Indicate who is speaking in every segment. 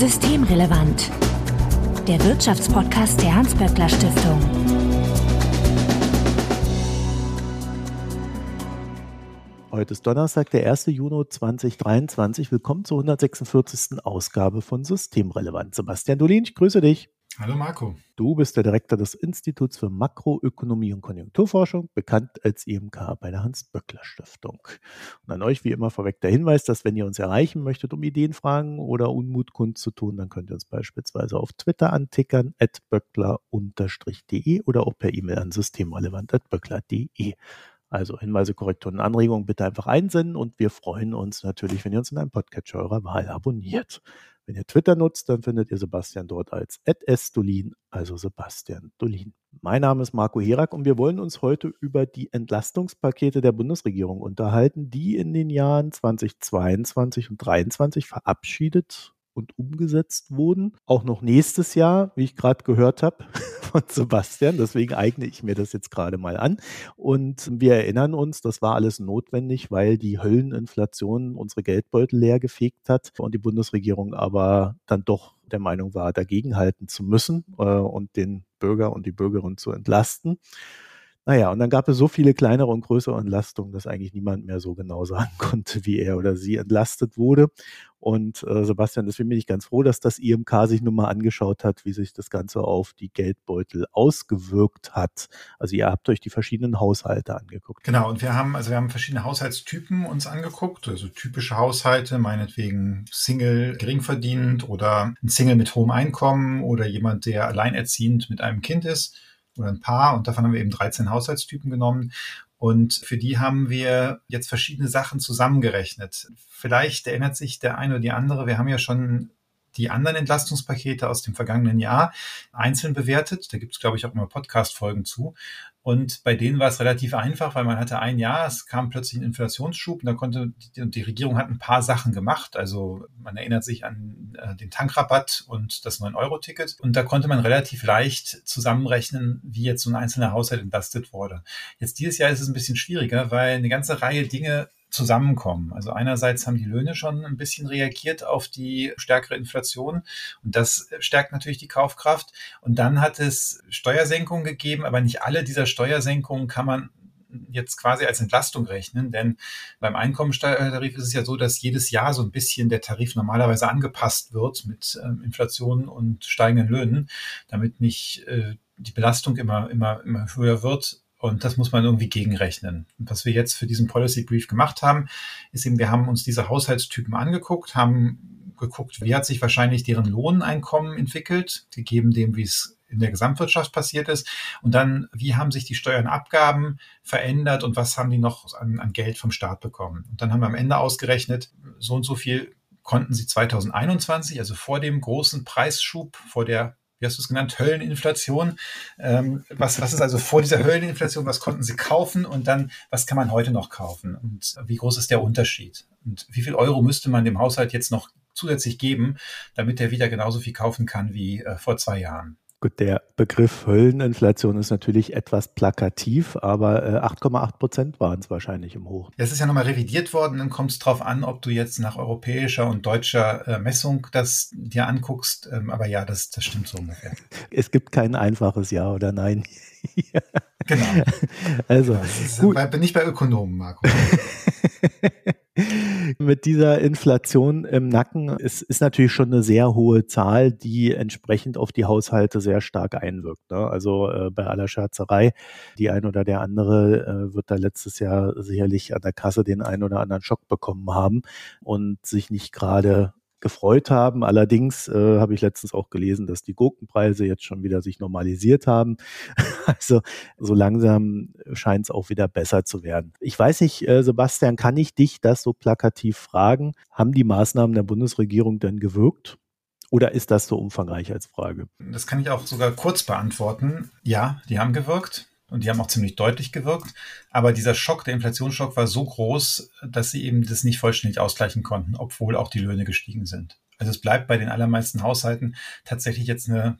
Speaker 1: Systemrelevant. Der Wirtschaftspodcast der Hans-Böckler Stiftung.
Speaker 2: Heute ist Donnerstag, der 1. Juni 2023. Willkommen zur 146. Ausgabe von Systemrelevant. Sebastian Dolin, ich grüße dich.
Speaker 3: Hallo Marco.
Speaker 2: Du bist der Direktor des Instituts für Makroökonomie und Konjunkturforschung, bekannt als IMK bei der Hans-Böckler-Stiftung. Und an euch wie immer vorweg der Hinweis, dass wenn ihr uns erreichen möchtet, um Ideenfragen oder Unmut kundzutun, dann könnt ihr uns beispielsweise auf Twitter antickern, at böckler-de oder auch per E-Mail an systemrelevant.böckler.de. Also Hinweise, Korrekturen, Anregungen bitte einfach einsenden und wir freuen uns natürlich, wenn ihr uns in einem Podcatcher eurer Wahl abonniert. Wenn ihr Twitter nutzt, dann findet ihr Sebastian dort als @sdolin, also Sebastian Dolin. Mein Name ist Marco Herak und wir wollen uns heute über die Entlastungspakete der Bundesregierung unterhalten, die in den Jahren 2022 und 2023 verabschiedet und umgesetzt wurden. Auch noch nächstes Jahr, wie ich gerade gehört habe von Sebastian. Deswegen eigne ich mir das jetzt gerade mal an. Und wir erinnern uns, das war alles notwendig, weil die Hölleninflation unsere Geldbeutel leer gefegt hat und die Bundesregierung aber dann doch der Meinung war, dagegenhalten zu müssen äh, und den Bürger und die Bürgerin zu entlasten. Naja, und dann gab es so viele kleinere und größere Entlastungen, dass eigentlich niemand mehr so genau sagen konnte, wie er oder sie entlastet wurde. Und äh, Sebastian, deswegen bin ich ganz froh, dass das IMK sich nun mal angeschaut hat, wie sich das Ganze auf die Geldbeutel ausgewirkt hat. Also ihr habt euch die verschiedenen Haushalte angeguckt.
Speaker 3: Genau, und wir haben, also wir haben verschiedene Haushaltstypen uns angeguckt, also typische Haushalte, meinetwegen Single geringverdienend oder ein Single mit hohem Einkommen oder jemand, der alleinerziehend mit einem Kind ist oder ein Paar und davon haben wir eben 13 Haushaltstypen genommen. Und für die haben wir jetzt verschiedene Sachen zusammengerechnet. Vielleicht erinnert sich der eine oder die andere, wir haben ja schon die anderen Entlastungspakete aus dem vergangenen Jahr einzeln bewertet. Da gibt es, glaube ich, auch immer Podcast-Folgen zu. Und bei denen war es relativ einfach, weil man hatte ein Jahr, es kam plötzlich ein Inflationsschub und da konnte die, die Regierung hat ein paar Sachen gemacht. Also man erinnert sich an äh, den Tankrabatt und das 9-Euro-Ticket. Und da konnte man relativ leicht zusammenrechnen, wie jetzt so ein einzelner Haushalt entlastet wurde. Jetzt dieses Jahr ist es ein bisschen schwieriger, weil eine ganze Reihe Dinge zusammenkommen. Also einerseits haben die Löhne schon ein bisschen reagiert auf die stärkere Inflation und das stärkt natürlich die Kaufkraft. Und dann hat es Steuersenkungen gegeben, aber nicht alle dieser Steuersenkungen kann man jetzt quasi als Entlastung rechnen, denn beim Einkommensteuertarif ist es ja so, dass jedes Jahr so ein bisschen der Tarif normalerweise angepasst wird mit ähm, Inflation und steigenden Löhnen, damit nicht äh, die Belastung immer, immer, immer höher wird und das muss man irgendwie gegenrechnen. Und was wir jetzt für diesen Policy Brief gemacht haben, ist eben, wir haben uns diese Haushaltstypen angeguckt, haben geguckt, wie hat sich wahrscheinlich deren Lohneinkommen entwickelt, gegeben dem, wie es in der Gesamtwirtschaft passiert ist. Und dann, wie haben sich die Steuern Abgaben verändert und was haben die noch an, an Geld vom Staat bekommen? Und dann haben wir am Ende ausgerechnet, so und so viel konnten sie 2021, also vor dem großen Preisschub, vor der wie hast du es genannt, Hölleninflation. Ähm, was, was ist also vor dieser Hölleninflation, was konnten sie kaufen und dann, was kann man heute noch kaufen und wie groß ist der Unterschied? Und wie viel Euro müsste man dem Haushalt jetzt noch zusätzlich geben, damit er wieder genauso viel kaufen kann wie äh, vor zwei Jahren?
Speaker 2: Gut, der Begriff Hölleninflation ist natürlich etwas plakativ, aber äh, 8,8 Prozent waren es wahrscheinlich im Hoch.
Speaker 3: Das ist ja nochmal revidiert worden. Dann kommt es darauf an, ob du jetzt nach europäischer und deutscher äh, Messung das dir anguckst. Ähm, aber ja, das, das stimmt so ungefähr.
Speaker 2: Es gibt kein einfaches Ja oder Nein.
Speaker 3: genau.
Speaker 2: Also,
Speaker 3: gut. bin ich bei Ökonomen, Marco.
Speaker 2: Mit dieser Inflation im Nacken ist, ist natürlich schon eine sehr hohe Zahl, die entsprechend auf die Haushalte sehr stark einwirkt. Ne? Also äh, bei aller Scherzerei, die ein oder der andere äh, wird da letztes Jahr sicherlich an der Kasse den einen oder anderen Schock bekommen haben und sich nicht gerade gefreut haben. Allerdings äh, habe ich letztens auch gelesen, dass die Gurkenpreise jetzt schon wieder sich normalisiert haben. also so langsam scheint es auch wieder besser zu werden. Ich weiß nicht, äh, Sebastian, kann ich dich das so plakativ fragen? Haben die Maßnahmen der Bundesregierung denn gewirkt? Oder ist das so umfangreich als Frage?
Speaker 3: Das kann ich auch sogar kurz beantworten. Ja, die haben gewirkt und die haben auch ziemlich deutlich gewirkt. Aber dieser Schock, der Inflationsschock war so groß, dass sie eben das nicht vollständig ausgleichen konnten, obwohl auch die Löhne gestiegen sind. Also es bleibt bei den allermeisten Haushalten tatsächlich jetzt eine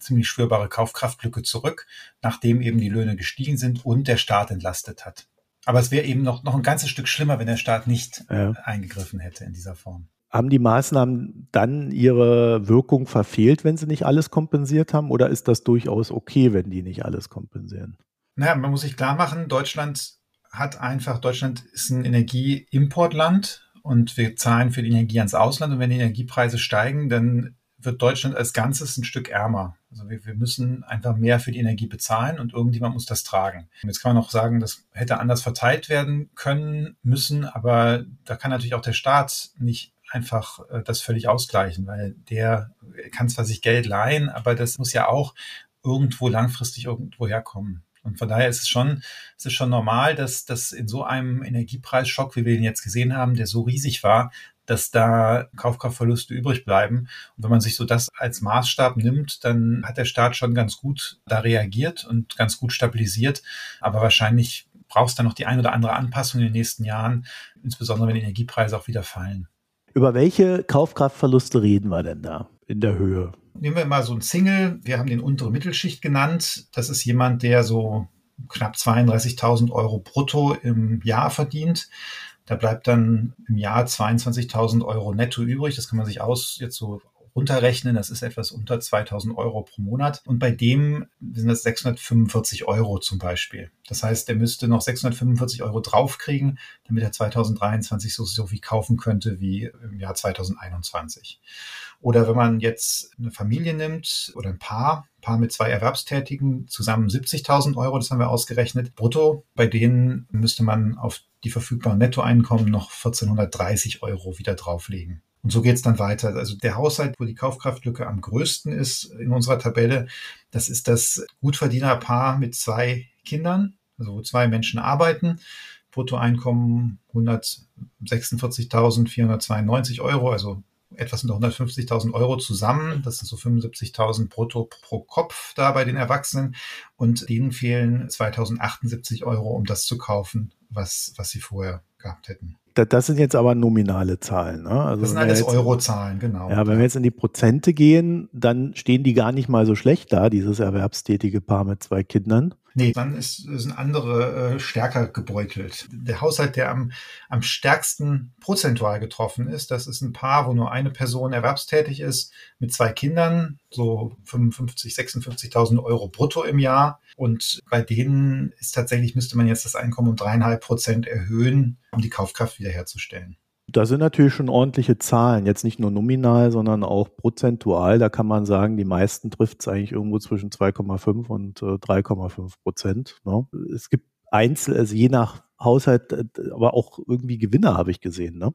Speaker 3: ziemlich spürbare Kaufkraftlücke zurück, nachdem eben die Löhne gestiegen sind und der Staat entlastet hat. Aber es wäre eben noch, noch ein ganzes Stück schlimmer, wenn der Staat nicht ja. eingegriffen hätte in dieser Form.
Speaker 2: haben die Maßnahmen dann ihre Wirkung verfehlt, wenn sie nicht alles kompensiert haben? Oder ist das durchaus okay, wenn die nicht alles kompensieren?
Speaker 3: Naja, man muss sich klar machen, Deutschland hat einfach, Deutschland ist ein Energieimportland und wir zahlen für die Energie ans Ausland. Und wenn die Energiepreise steigen, dann wird Deutschland als Ganzes ein Stück ärmer. Also wir, wir müssen einfach mehr für die Energie bezahlen und irgendjemand muss das tragen. Jetzt kann man auch sagen, das hätte anders verteilt werden können, müssen, aber da kann natürlich auch der Staat nicht einfach äh, das völlig ausgleichen, weil der kann zwar sich Geld leihen, aber das muss ja auch irgendwo langfristig irgendwo herkommen. Und von daher ist es schon, es schon normal, dass, dass in so einem Energiepreisschock, wie wir ihn jetzt gesehen haben, der so riesig war, dass da Kaufkraftverluste übrig bleiben. Und wenn man sich so das als Maßstab nimmt, dann hat der Staat schon ganz gut da reagiert und ganz gut stabilisiert. Aber wahrscheinlich braucht es dann noch die ein oder andere Anpassung in den nächsten Jahren, insbesondere wenn die Energiepreise auch wieder fallen.
Speaker 2: Über welche Kaufkraftverluste reden wir denn da in der Höhe?
Speaker 3: Nehmen wir mal so einen Single. Wir haben den untere Mittelschicht genannt. Das ist jemand, der so knapp 32.000 Euro brutto im Jahr verdient. Da bleibt dann im Jahr 22.000 Euro netto übrig. Das kann man sich aus jetzt so runterrechnen. Das ist etwas unter 2.000 Euro pro Monat. Und bei dem sind das 645 Euro zum Beispiel. Das heißt, der müsste noch 645 Euro draufkriegen, damit er 2023 so, so viel kaufen könnte wie im Jahr 2021. Oder wenn man jetzt eine Familie nimmt oder ein Paar, Paar mit zwei Erwerbstätigen, zusammen 70.000 Euro, das haben wir ausgerechnet, brutto, bei denen müsste man auf die verfügbaren Nettoeinkommen noch 1430 Euro wieder drauflegen. Und so geht's dann weiter. Also der Haushalt, wo die Kaufkraftlücke am größten ist in unserer Tabelle, das ist das Gutverdienerpaar mit zwei Kindern, also wo zwei Menschen arbeiten. Bruttoeinkommen 146.492 Euro, also etwas unter 150.000 Euro zusammen. Das sind so 75.000 brutto pro Kopf da bei den Erwachsenen. Und denen fehlen 2.078 Euro, um das zu kaufen, was, was sie vorher gehabt hätten.
Speaker 2: Das sind jetzt aber nominale Zahlen. Ne?
Speaker 3: Also das sind alles Eurozahlen, genau.
Speaker 2: Ja, wenn wir jetzt in die Prozente gehen, dann stehen die gar nicht mal so schlecht da, dieses erwerbstätige Paar mit zwei Kindern.
Speaker 3: Nee, dann ist, sind andere äh, stärker gebeutelt. Der Haushalt, der am, am stärksten prozentual getroffen ist, das ist ein Paar, wo nur eine Person erwerbstätig ist, mit zwei Kindern, so 55, 56.000 Euro brutto im Jahr. Und bei denen ist tatsächlich, müsste man jetzt das Einkommen um dreieinhalb Prozent erhöhen, um die Kaufkraft wiederherzustellen.
Speaker 2: Da sind natürlich schon ordentliche Zahlen, jetzt nicht nur nominal, sondern auch prozentual. Da kann man sagen, die meisten trifft es eigentlich irgendwo zwischen 2,5 und äh, 3,5 Prozent. Ne? Es gibt Einzel, also je nach Haushalt, äh, aber auch irgendwie Gewinner habe ich gesehen. Ne?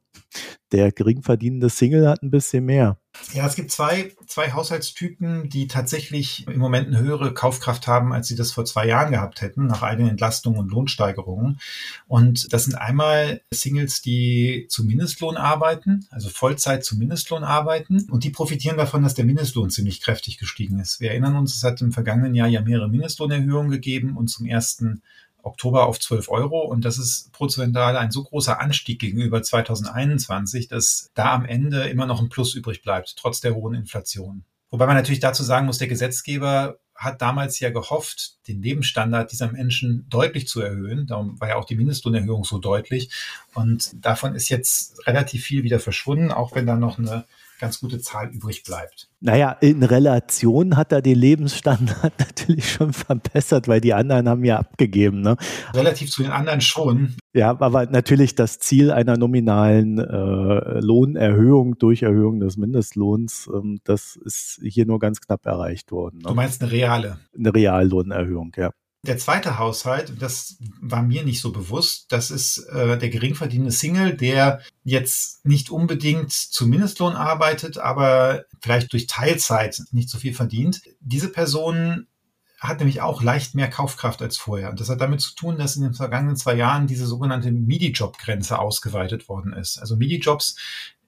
Speaker 2: Der geringverdienende Single hat ein bisschen mehr.
Speaker 3: Ja, es gibt zwei, zwei Haushaltstypen, die tatsächlich im Moment eine höhere Kaufkraft haben, als sie das vor zwei Jahren gehabt hätten, nach eigenen Entlastungen und Lohnsteigerungen. Und das sind einmal Singles, die zu Mindestlohn arbeiten, also Vollzeit zu Mindestlohn arbeiten. Und die profitieren davon, dass der Mindestlohn ziemlich kräftig gestiegen ist. Wir erinnern uns, es hat im vergangenen Jahr ja mehrere Mindestlohnerhöhungen gegeben und zum ersten Oktober auf 12 Euro. Und das ist prozentual ein so großer Anstieg gegenüber 2021, dass da am Ende immer noch ein Plus übrig bleibt, trotz der hohen Inflation. Wobei man natürlich dazu sagen muss, der Gesetzgeber hat damals ja gehofft, den Lebensstandard dieser Menschen deutlich zu erhöhen. Darum war ja auch die Mindestlohnerhöhung so deutlich. Und davon ist jetzt relativ viel wieder verschwunden, auch wenn da noch eine ganz gute Zahl übrig bleibt.
Speaker 2: Naja, in Relation hat er den Lebensstandard natürlich schon verbessert, weil die anderen haben ja abgegeben. Ne?
Speaker 3: Relativ zu den anderen schon.
Speaker 2: Ja, aber natürlich das Ziel einer nominalen äh, Lohnerhöhung durch Erhöhung des Mindestlohns, ähm, das ist hier nur ganz knapp erreicht worden. Ne?
Speaker 3: Du meinst eine reale?
Speaker 2: Eine Reallohnerhöhung, ja.
Speaker 3: Der zweite Haushalt, das war mir nicht so bewusst, das ist äh, der geringverdienende Single, der jetzt nicht unbedingt zu Mindestlohn arbeitet, aber vielleicht durch Teilzeit nicht so viel verdient. Diese Person hat nämlich auch leicht mehr Kaufkraft als vorher. Und das hat damit zu tun, dass in den vergangenen zwei Jahren diese sogenannte MIDI-Job-Grenze ausgeweitet worden ist. Also MIDI-Jobs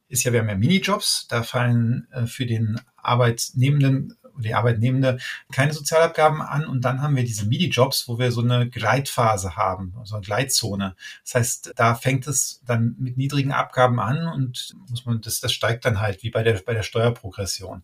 Speaker 3: ist ja, wir haben ja Minijobs, da fallen äh, für den Arbeitnehmenden die Arbeitnehmende keine Sozialabgaben an und dann haben wir diese MIDI-Jobs, wo wir so eine Gleitphase haben, so eine Gleitzone. Das heißt, da fängt es dann mit niedrigen Abgaben an und muss man, das, das steigt dann halt wie bei der, bei der Steuerprogression.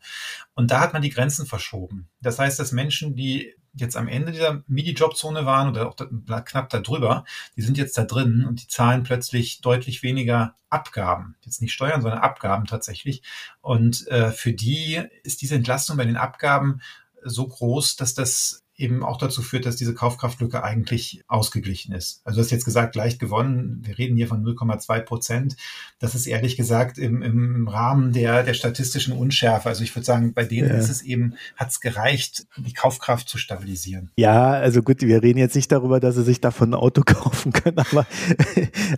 Speaker 3: Und da hat man die Grenzen verschoben. Das heißt, dass Menschen, die jetzt am Ende dieser MIDI-Jobzone waren oder auch da, knapp darüber, die sind jetzt da drin und die zahlen plötzlich deutlich weniger Abgaben. Jetzt nicht Steuern, sondern Abgaben tatsächlich. Und äh, für die ist diese Entlastung bei den Abgaben so groß, dass das eben auch dazu führt, dass diese Kaufkraftlücke eigentlich ausgeglichen ist. Also du hast jetzt gesagt, leicht gewonnen. Wir reden hier von 0,2 Prozent. Das ist ehrlich gesagt im, im Rahmen der, der statistischen Unschärfe. Also ich würde sagen, bei denen ja. ist es eben, hat es gereicht, die Kaufkraft zu stabilisieren.
Speaker 2: Ja, also gut, wir reden jetzt nicht darüber, dass sie sich davon ein Auto kaufen können, aber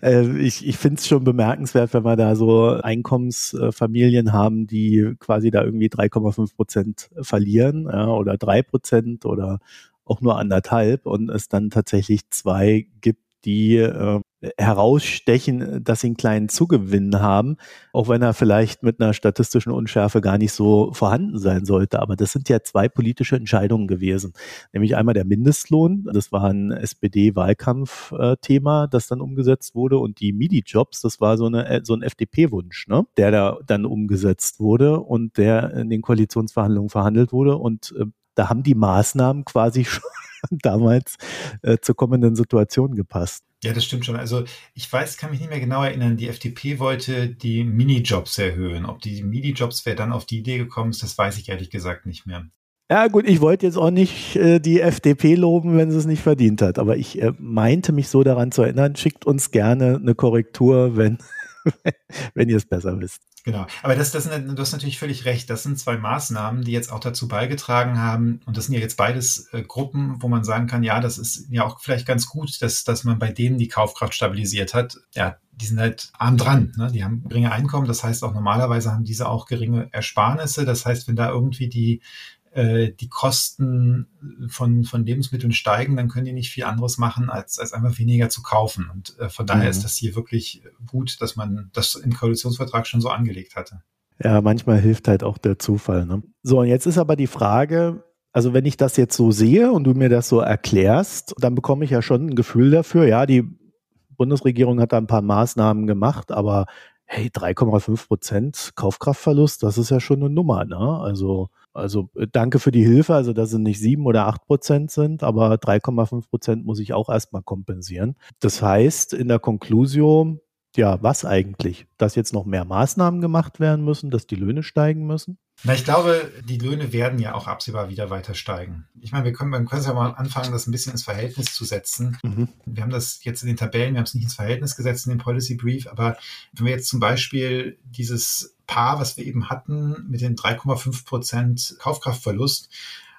Speaker 2: äh, ich, ich finde es schon bemerkenswert, wenn wir da so Einkommensfamilien haben, die quasi da irgendwie 3,5 Prozent verlieren ja, oder drei Prozent oder auch nur anderthalb und es dann tatsächlich zwei gibt, die äh, herausstechen, dass sie einen kleinen Zugewinn haben, auch wenn er vielleicht mit einer statistischen Unschärfe gar nicht so vorhanden sein sollte. Aber das sind ja zwei politische Entscheidungen gewesen. Nämlich einmal der Mindestlohn, das war ein SPD-Wahlkampfthema, das dann umgesetzt wurde, und die MIDI-Jobs, das war so, eine, so ein FDP-Wunsch, ne? der da dann umgesetzt wurde und der in den Koalitionsverhandlungen verhandelt wurde. Und äh, da haben die Maßnahmen quasi schon damals äh, zur kommenden Situation gepasst.
Speaker 3: Ja, das stimmt schon. Also ich weiß, kann mich nicht mehr genau erinnern, die FDP wollte die Minijobs erhöhen. Ob die Minijobs wer dann auf die Idee gekommen ist, das weiß ich ehrlich gesagt nicht mehr.
Speaker 2: Ja gut, ich wollte jetzt auch nicht äh, die FDP loben, wenn sie es nicht verdient hat, aber ich äh, meinte mich so daran zu erinnern, schickt uns gerne eine Korrektur, wenn, wenn ihr es besser wisst.
Speaker 3: Genau, aber das, das du hast natürlich völlig recht. Das sind zwei Maßnahmen, die jetzt auch dazu beigetragen haben. Und das sind ja jetzt beides äh, Gruppen, wo man sagen kann, ja, das ist ja auch vielleicht ganz gut, dass, dass man bei denen die Kaufkraft stabilisiert hat. Ja, die sind halt arm dran. Ne? Die haben geringe Einkommen. Das heißt auch normalerweise haben diese auch geringe Ersparnisse. Das heißt, wenn da irgendwie die äh, die Kosten von, von Lebensmitteln steigen, dann können die nicht viel anderes machen, als, als einfach weniger zu kaufen. Und äh, von daher mhm. ist das hier wirklich gut, dass man das im Koalitionsvertrag schon so angelegt hatte.
Speaker 2: Ja, manchmal hilft halt auch der Zufall. Ne? So, und jetzt ist aber die Frage, also wenn ich das jetzt so sehe und du mir das so erklärst, dann bekomme ich ja schon ein Gefühl dafür, ja, die Bundesregierung hat da ein paar Maßnahmen gemacht, aber hey, 3,5 Prozent Kaufkraftverlust, das ist ja schon eine Nummer, ne? Also also äh, danke für die Hilfe, also dass es nicht sieben oder acht Prozent sind, aber 3,5 Prozent muss ich auch erstmal kompensieren. Das heißt, in der Konklusion, ja, was eigentlich? Dass jetzt noch mehr Maßnahmen gemacht werden müssen, dass die Löhne steigen müssen?
Speaker 3: Na, ich glaube, die Löhne werden ja auch absehbar wieder weiter steigen. Ich meine, wir können, wir können ja mal anfangen, das ein bisschen ins Verhältnis zu setzen. Mhm. Wir haben das jetzt in den Tabellen, wir haben es nicht ins Verhältnis gesetzt in dem Policy Brief, aber wenn wir jetzt zum Beispiel dieses Paar, was wir eben hatten, mit den 3,5 Prozent Kaufkraftverlust,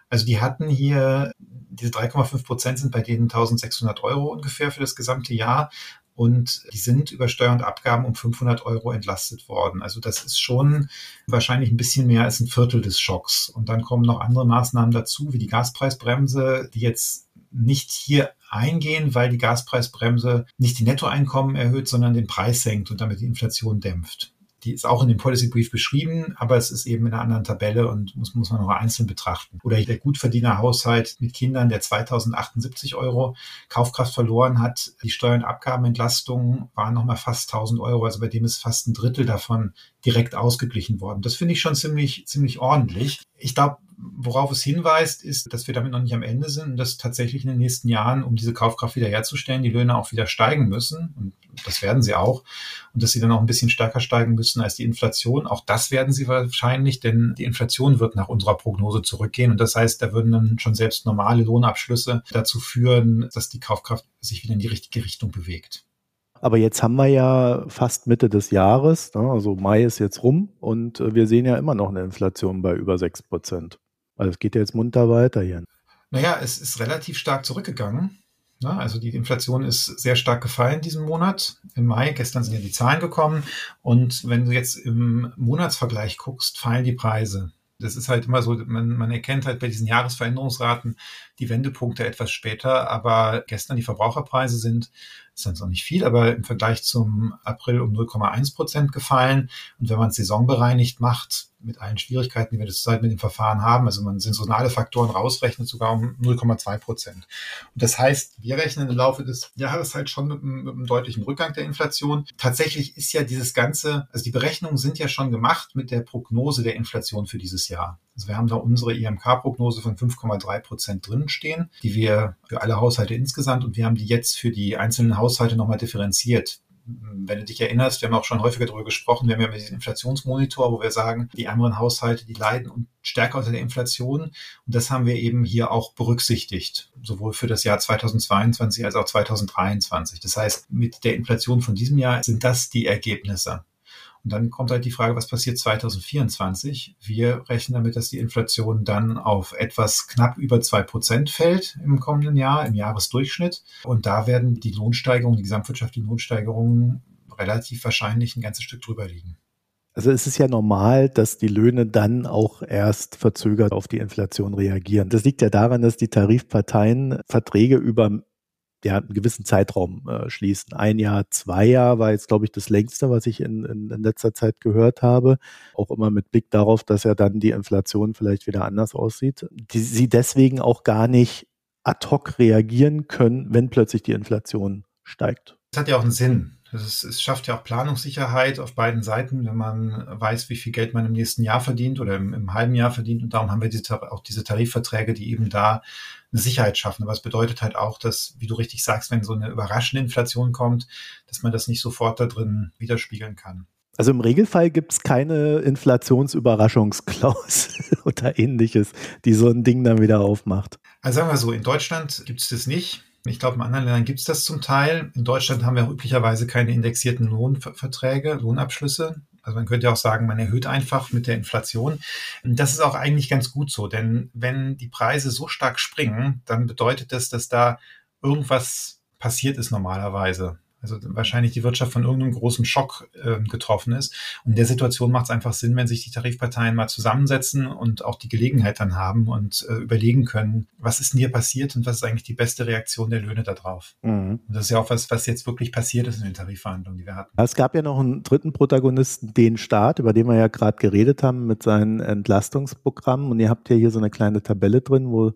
Speaker 3: also die hatten hier, diese 3,5 Prozent sind bei denen 1600 Euro ungefähr für das gesamte Jahr und die sind über Steuer und Abgaben um 500 Euro entlastet worden. Also das ist schon wahrscheinlich ein bisschen mehr als ein Viertel des Schocks. Und dann kommen noch andere Maßnahmen dazu, wie die Gaspreisbremse, die jetzt nicht hier eingehen, weil die Gaspreisbremse nicht die Nettoeinkommen erhöht, sondern den Preis senkt und damit die Inflation dämpft die ist auch in dem Policy Brief beschrieben, aber es ist eben in einer anderen Tabelle und muss, muss man noch einzeln betrachten. Oder der Gutverdienerhaushalt mit Kindern, der 2078 Euro Kaufkraft verloren hat. Die Steuern- und Abgabenentlastungen waren nochmal fast 1000 Euro, also bei dem ist fast ein Drittel davon direkt ausgeglichen worden. Das finde ich schon ziemlich, ziemlich ordentlich. Ich glaube, worauf es hinweist, ist, dass wir damit noch nicht am Ende sind und dass tatsächlich in den nächsten Jahren, um diese Kaufkraft wiederherzustellen, die Löhne auch wieder steigen müssen. Und das werden sie auch. Und dass sie dann auch ein bisschen stärker steigen müssen als die Inflation. Auch das werden sie wahrscheinlich, denn die Inflation wird nach unserer Prognose zurückgehen. Und das heißt, da würden dann schon selbst normale Lohnabschlüsse dazu führen, dass die Kaufkraft sich wieder in die richtige Richtung bewegt.
Speaker 2: Aber jetzt haben wir ja fast Mitte des Jahres, ne? also Mai ist jetzt rum und äh, wir sehen ja immer noch eine Inflation bei über 6 Prozent. Also es geht ja jetzt munter weiter hier.
Speaker 3: Naja, es ist relativ stark zurückgegangen. Ne? Also die Inflation ist sehr stark gefallen diesen Monat. Im Mai, gestern sind ja die Zahlen gekommen. Und wenn du jetzt im Monatsvergleich guckst, fallen die Preise. Das ist halt immer so, man, man erkennt halt bei diesen Jahresveränderungsraten die Wendepunkte etwas später, aber gestern die Verbraucherpreise sind ist dann auch nicht viel, aber im Vergleich zum April um 0,1 Prozent gefallen. Und wenn man es saisonbereinigt macht, mit allen Schwierigkeiten, die wir zurzeit mit dem Verfahren haben, also man saisonale Faktoren rausrechnet, sogar um 0,2 Prozent. Und das heißt, wir rechnen im Laufe des Jahres halt schon mit einem, mit einem deutlichen Rückgang der Inflation. Tatsächlich ist ja dieses Ganze, also die Berechnungen sind ja schon gemacht mit der Prognose der Inflation für dieses Jahr. Also wir haben da unsere IMK-Prognose von 5,3 Prozent drinstehen, die wir für alle Haushalte insgesamt und wir haben die jetzt für die einzelnen Haushalte nochmal differenziert wenn du dich erinnerst, wir haben auch schon häufiger darüber gesprochen, wir haben ja diesen Inflationsmonitor, wo wir sagen, die ärmeren Haushalte, die leiden stärker unter der Inflation. Und das haben wir eben hier auch berücksichtigt, sowohl für das Jahr 2022 als auch 2023. Das heißt, mit der Inflation von diesem Jahr sind das die Ergebnisse. Und dann kommt halt die Frage, was passiert 2024? Wir rechnen damit, dass die Inflation dann auf etwas knapp über zwei Prozent fällt im kommenden Jahr, im Jahresdurchschnitt. Und da werden die Lohnsteigerungen, die gesamtwirtschaftlichen Lohnsteigerungen relativ wahrscheinlich ein ganzes Stück drüber liegen.
Speaker 2: Also es ist ja normal, dass die Löhne dann auch erst verzögert auf die Inflation reagieren. Das liegt ja daran, dass die Tarifparteien Verträge über ja, einen gewissen Zeitraum äh, schließen. Ein Jahr, zwei Jahre war jetzt, glaube ich, das längste, was ich in, in, in, letzter Zeit gehört habe. Auch immer mit Blick darauf, dass ja dann die Inflation vielleicht wieder anders aussieht. Die, sie deswegen auch gar nicht ad hoc reagieren können, wenn plötzlich die Inflation steigt.
Speaker 3: Das hat ja auch einen Sinn. Ist, es schafft ja auch Planungssicherheit auf beiden Seiten, wenn man weiß, wie viel Geld man im nächsten Jahr verdient oder im, im halben Jahr verdient. Und darum haben wir diese, auch diese Tarifverträge, die eben da eine Sicherheit schaffen. Aber es bedeutet halt auch, dass, wie du richtig sagst, wenn so eine überraschende Inflation kommt, dass man das nicht sofort da drin widerspiegeln kann.
Speaker 2: Also im Regelfall gibt es keine Inflationsüberraschungsklausel oder ähnliches, die so ein Ding dann wieder aufmacht.
Speaker 3: Also sagen wir so, in Deutschland gibt es das nicht. Ich glaube, in anderen Ländern gibt es das zum Teil. In Deutschland haben wir üblicherweise keine indexierten Lohnverträge, Lohnabschlüsse. Also man könnte auch sagen, man erhöht einfach mit der Inflation. Das ist auch eigentlich ganz gut so, denn wenn die Preise so stark springen, dann bedeutet das, dass da irgendwas passiert ist normalerweise also wahrscheinlich die Wirtschaft von irgendeinem großen Schock äh, getroffen ist. Und in der Situation macht es einfach Sinn, wenn sich die Tarifparteien mal zusammensetzen und auch die Gelegenheit dann haben und äh, überlegen können, was ist denn hier passiert und was ist eigentlich die beste Reaktion der Löhne darauf. Mhm. Und das ist ja auch was, was jetzt wirklich passiert ist in den Tarifverhandlungen, die wir hatten.
Speaker 2: Es gab ja noch einen dritten Protagonisten, den Staat, über den wir ja gerade geredet haben mit seinen Entlastungsprogrammen. Und ihr habt ja hier so eine kleine Tabelle drin, wo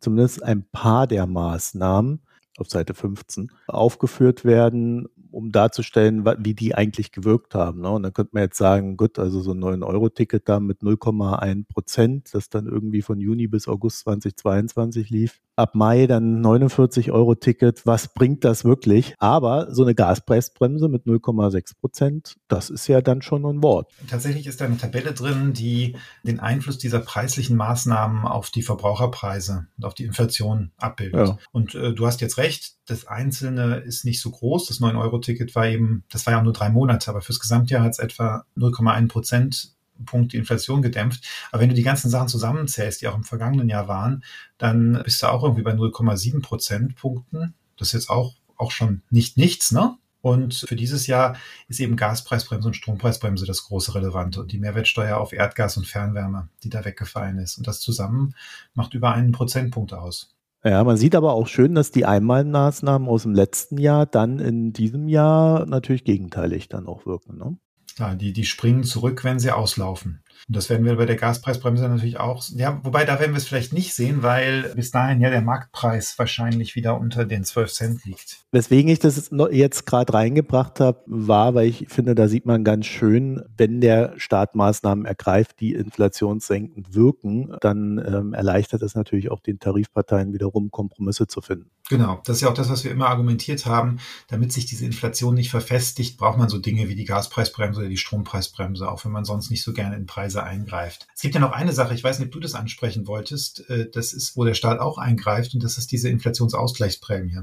Speaker 2: zumindest ein paar der Maßnahmen auf Seite 15 aufgeführt werden, um darzustellen, wie die eigentlich gewirkt haben. Ne? Und dann könnte man jetzt sagen, gut, also so ein 9-Euro-Ticket da mit 0,1 Prozent, das dann irgendwie von Juni bis August 2022 lief. Ab Mai dann 49-Euro-Ticket, was bringt das wirklich? Aber so eine Gaspreisbremse mit 0,6 Prozent, das ist ja dann schon ein Wort.
Speaker 3: Tatsächlich ist da eine Tabelle drin, die den Einfluss dieser preislichen Maßnahmen auf die Verbraucherpreise und auf die Inflation abbildet. Ja. Und äh, du hast jetzt recht, das Einzelne ist nicht so groß. Das 9-Euro-Ticket war eben, das war ja auch nur drei Monate, aber fürs Gesamtjahr hat es etwa 0,1 Prozent Punkt die Inflation gedämpft. Aber wenn du die ganzen Sachen zusammenzählst, die auch im vergangenen Jahr waren, dann bist du auch irgendwie bei 0,7 Prozentpunkten. Das ist jetzt auch, auch schon nicht nichts, ne? Und für dieses Jahr ist eben Gaspreisbremse und Strompreisbremse das große Relevante und die Mehrwertsteuer auf Erdgas und Fernwärme, die da weggefallen ist. Und das zusammen macht über einen Prozentpunkt aus.
Speaker 2: Ja, man sieht aber auch schön, dass die Einmalmaßnahmen aus dem letzten Jahr dann in diesem Jahr natürlich gegenteilig dann auch wirken. Ne?
Speaker 3: Klar, die, die springen zurück, wenn sie auslaufen. Und das werden wir bei der Gaspreisbremse natürlich auch, ja, wobei da werden wir es vielleicht nicht sehen, weil bis dahin ja der Marktpreis wahrscheinlich wieder unter den 12 Cent liegt.
Speaker 2: Weswegen ich das jetzt gerade reingebracht habe, war, weil ich finde, da sieht man ganz schön, wenn der Staat Maßnahmen ergreift, die inflationssenkend wirken, dann ähm, erleichtert es natürlich auch den Tarifparteien wiederum, Kompromisse zu finden.
Speaker 3: Genau, das ist ja auch das, was wir immer argumentiert haben. Damit sich diese Inflation nicht verfestigt, braucht man so Dinge wie die Gaspreisbremse oder die Strompreisbremse, auch wenn man sonst nicht so gerne in Preise eingreift. Es gibt ja noch eine Sache, ich weiß nicht, ob du das ansprechen wolltest, äh, das ist, wo der Staat auch eingreift und das ist diese Inflationsausgleichsprämie.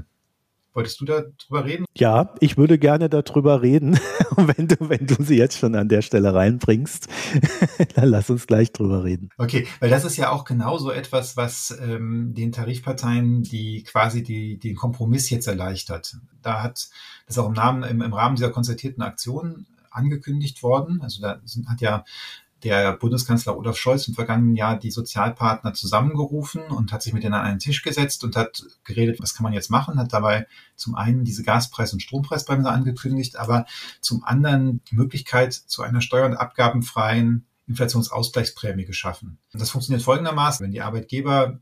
Speaker 3: Wolltest du darüber reden?
Speaker 2: Ja, ich würde gerne darüber reden. Wenn du, wenn du sie jetzt schon an der Stelle reinbringst, dann lass uns gleich drüber reden.
Speaker 3: Okay, weil das ist ja auch genauso etwas, was ähm, den Tarifparteien die quasi die, den Kompromiss jetzt erleichtert. Da hat das auch im, Namen, im, im Rahmen dieser konzertierten Aktion angekündigt worden. Also da sind, hat ja der Bundeskanzler Olaf Scholz im vergangenen Jahr die Sozialpartner zusammengerufen und hat sich mit denen an einen Tisch gesetzt und hat geredet, was kann man jetzt machen, hat dabei zum einen diese Gaspreis- und Strompreisbremse angekündigt, aber zum anderen die Möglichkeit zu einer steuer- und abgabenfreien Inflationsausgleichsprämie geschaffen. Das funktioniert folgendermaßen, wenn die Arbeitgeber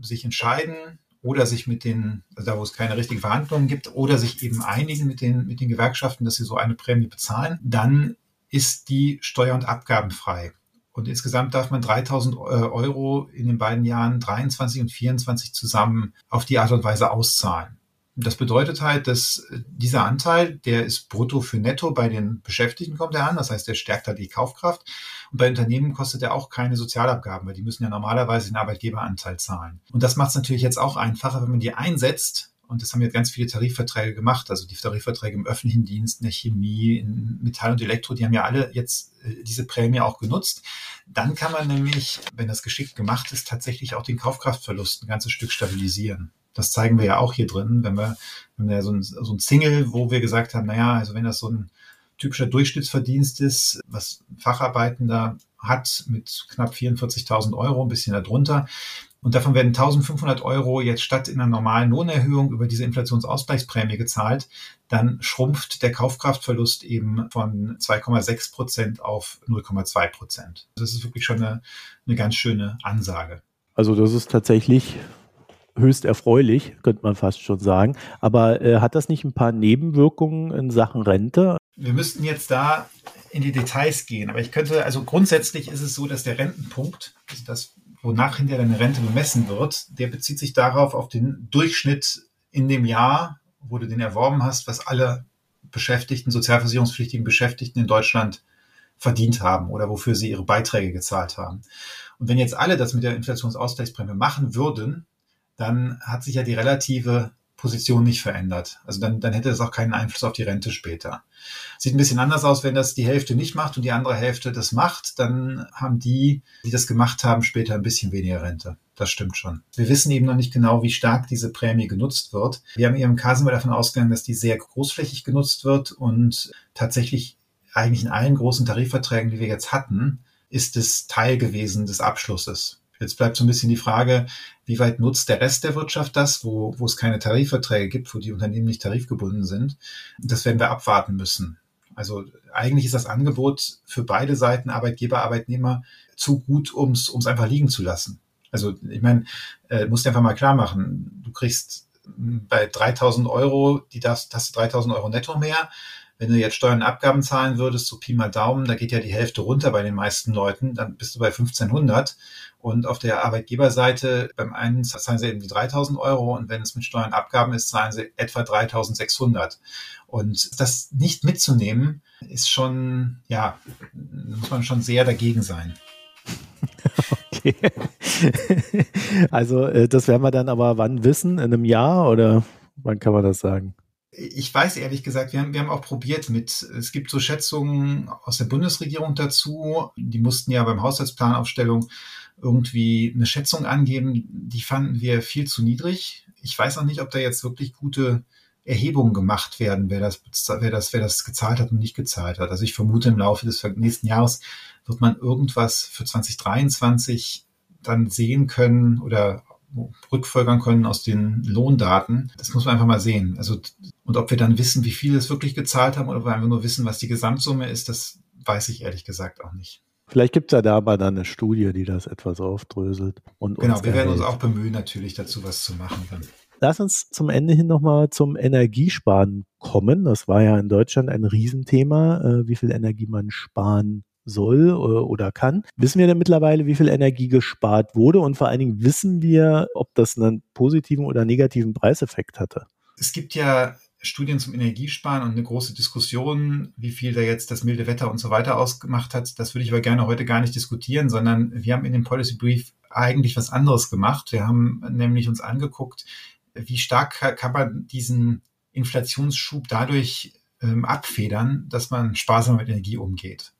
Speaker 3: sich entscheiden, oder sich mit den, also da wo es keine richtigen Verhandlungen gibt, oder sich eben einigen mit den, mit den Gewerkschaften, dass sie so eine Prämie bezahlen, dann ist die steuer- und abgabenfrei. Und insgesamt darf man 3000 äh, Euro in den beiden Jahren 23 und 24 zusammen auf die Art und Weise auszahlen. Das bedeutet halt, dass äh, dieser Anteil, der ist brutto für netto bei den Beschäftigten kommt er an. Das heißt, der stärkt da die Kaufkraft. Und bei Unternehmen kostet er auch keine Sozialabgaben, weil die müssen ja normalerweise den Arbeitgeberanteil zahlen. Und das macht es natürlich jetzt auch einfacher, wenn man die einsetzt und das haben jetzt ganz viele Tarifverträge gemacht, also die Tarifverträge im öffentlichen Dienst, in der Chemie, in Metall und Elektro, die haben ja alle jetzt äh, diese Prämie auch genutzt. Dann kann man nämlich, wenn das geschickt gemacht ist, tatsächlich auch den Kaufkraftverlust ein ganzes Stück stabilisieren. Das zeigen wir ja auch hier drin, wenn wir, wenn wir so ein, so ein Single, wo wir gesagt haben, naja, also wenn das so ein typischer Durchschnittsverdienst ist, was Facharbeitender hat mit knapp 44.000 Euro, ein bisschen darunter, und davon werden 1500 Euro jetzt statt in einer normalen Lohnerhöhung über diese Inflationsausgleichsprämie gezahlt. Dann schrumpft der Kaufkraftverlust eben von 2,6 Prozent auf 0,2 Prozent. Das ist wirklich schon eine, eine ganz schöne Ansage.
Speaker 2: Also das ist tatsächlich höchst erfreulich, könnte man fast schon sagen. Aber äh, hat das nicht ein paar Nebenwirkungen in Sachen Rente?
Speaker 3: Wir müssten jetzt da in die Details gehen. Aber ich könnte, also grundsätzlich ist es so, dass der Rentenpunkt, also das wonach hinterher deine Rente bemessen wird, der bezieht sich darauf auf den Durchschnitt in dem Jahr, wo du den erworben hast, was alle Beschäftigten, sozialversicherungspflichtigen Beschäftigten in Deutschland verdient haben oder wofür sie ihre Beiträge gezahlt haben. Und wenn jetzt alle das mit der Inflationsausgleichsprämie machen würden, dann hat sich ja die relative Position nicht verändert. Also dann, dann hätte das auch keinen Einfluss auf die Rente später. Sieht ein bisschen anders aus, wenn das die Hälfte nicht macht und die andere Hälfte das macht, dann haben die, die das gemacht haben, später ein bisschen weniger Rente. Das stimmt schon. Wir wissen eben noch nicht genau, wie stark diese Prämie genutzt wird. Wir haben eben im Kasen davon ausgegangen, dass die sehr großflächig genutzt wird und tatsächlich eigentlich in allen großen Tarifverträgen, die wir jetzt hatten, ist es Teil gewesen des Abschlusses. Jetzt bleibt so ein bisschen die Frage, wie weit nutzt der Rest der Wirtschaft das, wo, wo es keine Tarifverträge gibt, wo die Unternehmen nicht tarifgebunden sind. Das werden wir abwarten müssen. Also eigentlich ist das Angebot für beide Seiten, Arbeitgeber, Arbeitnehmer, zu gut, um es einfach liegen zu lassen. Also ich meine, äh, musst dir einfach mal klar machen, du kriegst bei 3000 Euro, die darfst, hast du 3000 Euro netto mehr. Wenn du jetzt Steuern und Abgaben zahlen würdest, so Pi mal Daumen, da geht ja die Hälfte runter bei den meisten Leuten, dann bist du bei 1500. Und auf der Arbeitgeberseite, beim einen zahlen sie eben die 3000 Euro und wenn es mit Steuern und Abgaben ist, zahlen sie etwa 3600. Und das nicht mitzunehmen, ist schon, ja, muss man schon sehr dagegen sein.
Speaker 2: Okay. Also äh, das werden wir dann aber wann wissen? In einem Jahr oder wann kann man das sagen?
Speaker 3: Ich weiß ehrlich gesagt, wir haben, wir haben auch probiert mit, es gibt so Schätzungen aus der Bundesregierung dazu, die mussten ja beim Haushaltsplanaufstellung irgendwie eine Schätzung angeben, die fanden wir viel zu niedrig. Ich weiß auch nicht, ob da jetzt wirklich gute Erhebungen gemacht werden, wer das, wer das, wer das gezahlt hat und nicht gezahlt hat. Also ich vermute im Laufe des nächsten Jahres wird man irgendwas für 2023 dann sehen können oder rückfolgern können aus den Lohndaten. Das muss man einfach mal sehen. Also, und ob wir dann wissen, wie viel es wirklich gezahlt haben oder ob wir einfach nur wissen, was die Gesamtsumme ist, das weiß ich ehrlich gesagt auch nicht.
Speaker 2: Vielleicht gibt es ja da aber dann eine Studie, die das etwas aufdröselt. Und
Speaker 3: genau, wir werden uns auch bemühen, natürlich dazu was zu machen. Dann.
Speaker 2: Lass uns zum Ende hin nochmal zum Energiesparen kommen. Das war ja in Deutschland ein Riesenthema, äh, wie viel Energie man sparen soll äh, oder kann. Wissen wir denn mittlerweile, wie viel Energie gespart wurde? Und vor allen Dingen wissen wir, ob das einen positiven oder negativen Preiseffekt hatte?
Speaker 3: Es gibt ja Studien zum Energiesparen und eine große Diskussion, wie viel da jetzt das milde Wetter und so weiter ausgemacht hat. Das würde ich aber gerne heute gar nicht diskutieren, sondern wir haben in dem Policy Brief eigentlich was anderes gemacht. Wir haben nämlich uns angeguckt, wie stark kann man diesen Inflationsschub dadurch ähm, abfedern, dass man sparsam mit Energie umgeht.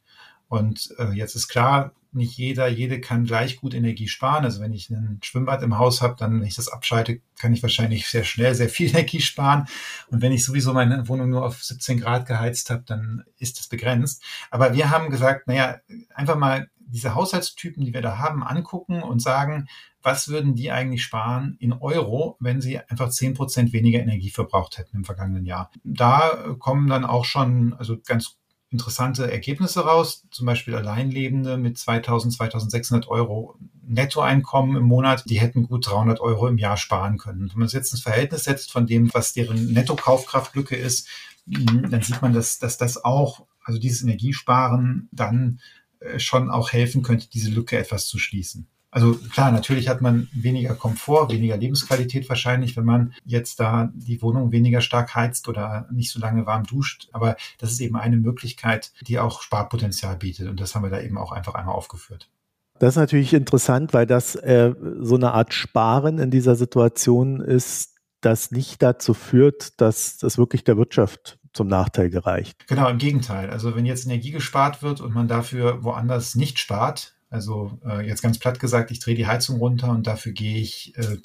Speaker 3: Und äh, jetzt ist klar, nicht jeder, jede kann gleich gut Energie sparen. Also wenn ich ein Schwimmbad im Haus habe, dann, wenn ich das abschalte, kann ich wahrscheinlich sehr schnell sehr viel Energie sparen. Und wenn ich sowieso meine Wohnung nur auf 17 Grad geheizt habe, dann ist das begrenzt. Aber wir haben gesagt, naja, einfach mal diese Haushaltstypen, die wir da haben, angucken und sagen, was würden die eigentlich sparen in Euro, wenn sie einfach zehn Prozent weniger Energie verbraucht hätten im vergangenen Jahr. Da kommen dann auch schon also ganz interessante Ergebnisse raus, zum Beispiel Alleinlebende mit 2000, 2600 Euro Nettoeinkommen im Monat, die hätten gut 300 Euro im Jahr sparen können. Wenn man es jetzt ins Verhältnis setzt von dem, was deren Nettokaufkraftlücke ist, dann sieht man, dass, dass das auch, also dieses Energiesparen dann äh, schon auch helfen könnte, diese Lücke etwas zu schließen. Also klar, natürlich hat man weniger Komfort, weniger Lebensqualität wahrscheinlich, wenn man jetzt da die Wohnung weniger stark heizt oder nicht so lange warm duscht. Aber das ist eben eine Möglichkeit, die auch Sparpotenzial bietet. Und das haben wir da eben auch einfach einmal aufgeführt.
Speaker 2: Das ist natürlich interessant, weil das äh, so eine Art Sparen in dieser Situation ist, das nicht dazu führt, dass das wirklich der Wirtschaft zum Nachteil gereicht.
Speaker 3: Genau, im Gegenteil. Also wenn jetzt Energie gespart wird und man dafür woanders nicht spart, also äh, jetzt ganz platt gesagt, ich drehe die Heizung runter und dafür gehe ich äh,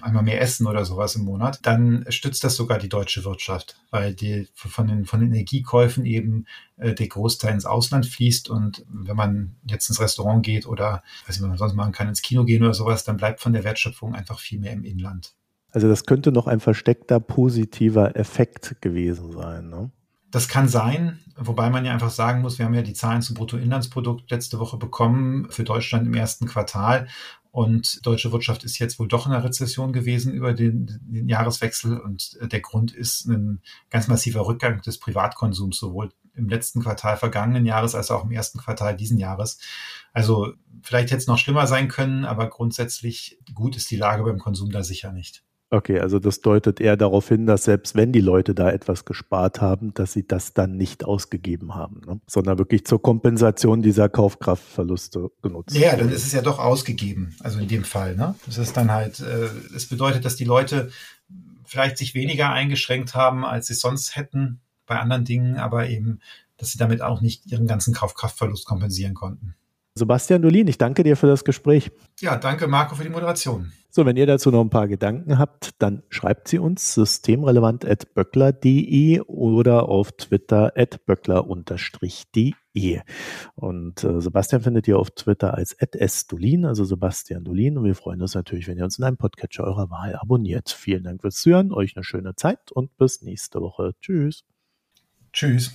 Speaker 3: einmal mehr essen oder sowas im Monat, dann stützt das sogar die deutsche Wirtschaft, weil die von den, von den Energiekäufen eben äh, der Großteil ins Ausland fließt und wenn man jetzt ins Restaurant geht oder weiß nicht, was man sonst machen kann, ins Kino gehen oder sowas, dann bleibt von der Wertschöpfung einfach viel mehr im Inland.
Speaker 2: Also das könnte noch ein versteckter positiver Effekt gewesen sein. Ne?
Speaker 3: Das kann sein, wobei man ja einfach sagen muss, wir haben ja die Zahlen zum Bruttoinlandsprodukt letzte Woche bekommen für Deutschland im ersten Quartal. Und deutsche Wirtschaft ist jetzt wohl doch in einer Rezession gewesen über den, den Jahreswechsel. Und der Grund ist ein ganz massiver Rückgang des Privatkonsums, sowohl im letzten Quartal vergangenen Jahres als auch im ersten Quartal diesen Jahres. Also vielleicht hätte es noch schlimmer sein können, aber grundsätzlich gut ist die Lage beim Konsum da sicher nicht.
Speaker 2: Okay, also das deutet eher darauf hin, dass selbst wenn die Leute da etwas gespart haben, dass sie das dann nicht ausgegeben haben, ne? sondern wirklich zur Kompensation dieser Kaufkraftverluste genutzt.
Speaker 3: Ja, dann ist es ja doch ausgegeben, also in dem Fall. Ne? Das ist dann halt, äh, es bedeutet, dass die Leute vielleicht sich weniger eingeschränkt haben, als sie sonst hätten bei anderen Dingen, aber eben, dass sie damit auch nicht ihren ganzen Kaufkraftverlust kompensieren konnten.
Speaker 2: Sebastian Dolin, ich danke dir für das Gespräch.
Speaker 3: Ja, danke Marco für die Moderation.
Speaker 2: So, wenn ihr dazu noch ein paar Gedanken habt, dann schreibt sie uns systemrelevant.böckler.de oder auf Twitter at böckler-de. Und äh, Sebastian findet ihr auf Twitter als @sdolin, also Sebastian Dolin. Und wir freuen uns natürlich, wenn ihr uns in einem Podcatcher eurer Wahl abonniert. Vielen Dank fürs Zuhören, euch eine schöne Zeit und bis nächste Woche. Tschüss.
Speaker 3: Tschüss.